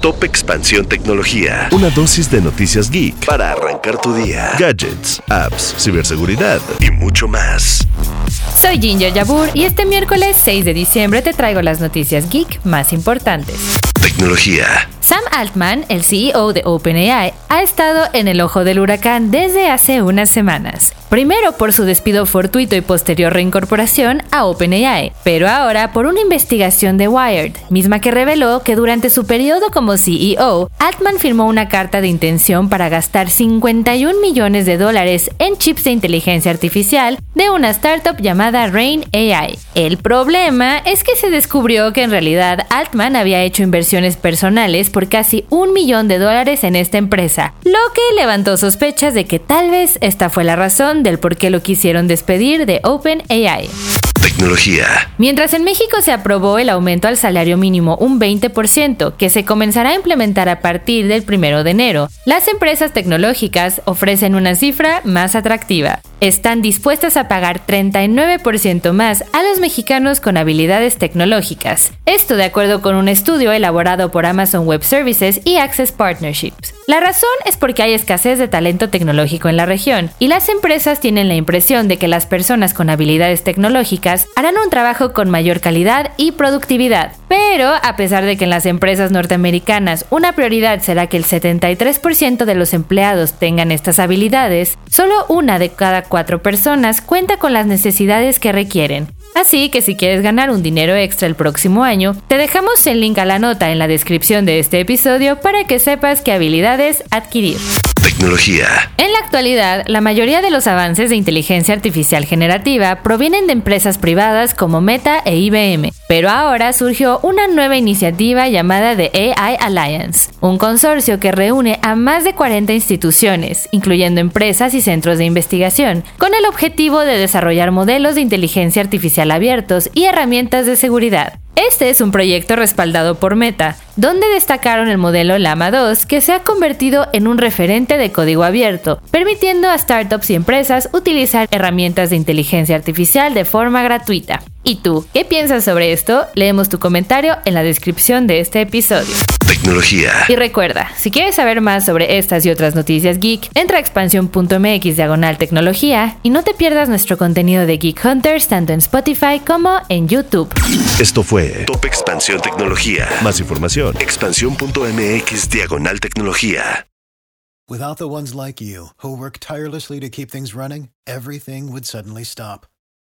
Top Expansión Tecnología. Una dosis de noticias geek para arrancar tu día. Gadgets, apps, ciberseguridad y mucho más. Soy Ginger Yabur y este miércoles 6 de diciembre te traigo las noticias geek más importantes. Tecnología. Sam Altman, el CEO de OpenAI, ha estado en el ojo del huracán desde hace unas semanas. Primero por su despido fortuito y posterior reincorporación a OpenAI, pero ahora por una investigación de Wired, misma que reveló que durante su periodo como CEO, Altman firmó una carta de intención para gastar 51 millones de dólares en chips de inteligencia artificial de una startup llamada Rain AI. El problema es que se descubrió que en realidad Altman había hecho inversiones personales casi un millón de dólares en esta empresa, lo que levantó sospechas de que tal vez esta fue la razón del por qué lo quisieron despedir de OpenAI. Tecnología. Mientras en México se aprobó el aumento al salario mínimo un 20%, que se comenzará a implementar a partir del 1 de enero, las empresas tecnológicas ofrecen una cifra más atractiva. Están dispuestas a pagar 39% más a los mexicanos con habilidades tecnológicas. Esto de acuerdo con un estudio elaborado por Amazon Web Services y Access Partnerships. La razón es porque hay escasez de talento tecnológico en la región y las empresas tienen la impresión de que las personas con habilidades tecnológicas harán un trabajo con mayor calidad y productividad. Pero, a pesar de que en las empresas norteamericanas una prioridad será que el 73% de los empleados tengan estas habilidades, solo una de cada cuatro personas cuenta con las necesidades que requieren. Así que si quieres ganar un dinero extra el próximo año, te dejamos el link a la nota en la descripción de este episodio para que sepas qué habilidades adquirir. Tecnología. En la actualidad, la mayoría de los avances de inteligencia artificial generativa provienen de empresas privadas como Meta e IBM, pero ahora surgió una nueva iniciativa llamada The AI Alliance, un consorcio que reúne a más de 40 instituciones, incluyendo empresas y centros de investigación, con el objetivo de desarrollar modelos de inteligencia artificial abiertos y herramientas de seguridad. Este es un proyecto respaldado por Meta, donde destacaron el modelo Llama 2, que se ha convertido en un referente de código abierto, permitiendo a startups y empresas utilizar herramientas de inteligencia artificial de forma gratuita. ¿Y tú, qué piensas sobre esto? Leemos tu comentario en la descripción de este episodio. Tecnología. Y recuerda, si quieres saber más sobre estas y otras noticias geek, entra a expansión.mx diagonal tecnología y no te pierdas nuestro contenido de Geek Hunters tanto en Spotify como en YouTube. Esto fue Top Expansión Tecnología. Más información, expansión.mx diagonal tecnología. Without the ones like you, who work tirelessly to keep things running, everything would suddenly stop.